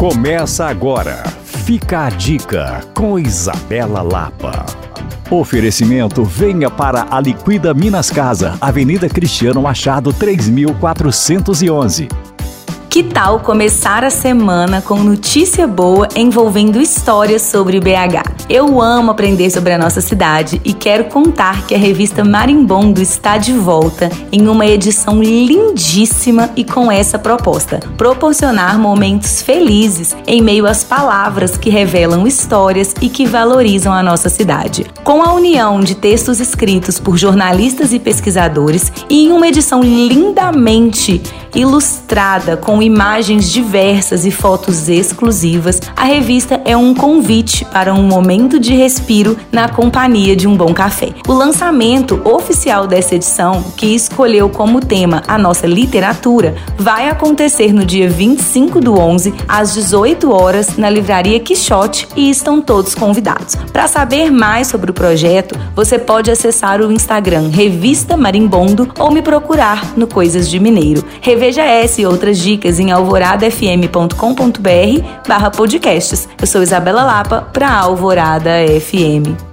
Começa agora. Fica a dica com Isabela Lapa. Oferecimento venha para a Liquida Minas Casa, Avenida Cristiano Machado 3411. Que tal começar a semana com notícia boa envolvendo histórias sobre BH? Eu amo aprender sobre a nossa cidade e quero contar que a revista Marimbondo está de volta em uma edição lindíssima e com essa proposta: proporcionar momentos felizes em meio às palavras que revelam histórias e que valorizam a nossa cidade. Com a união de textos escritos por jornalistas e pesquisadores e em uma edição lindamente ilustrada com imagens diversas e fotos exclusivas, a revista é um convite para um momento de respiro na companhia de um bom café. O lançamento oficial dessa edição, que escolheu como tema a nossa literatura, vai acontecer no dia 25 do 11, às 18 horas, na Livraria Quixote e estão todos convidados. Para saber mais sobre o projeto, você pode acessar o Instagram Revista Marimbondo ou me procurar no Coisas de Mineiro. Reveja essa e outras dicas em alvoradafm.com.br barra podcasts. Eu sou Isabela Lapa para Alvorada FM.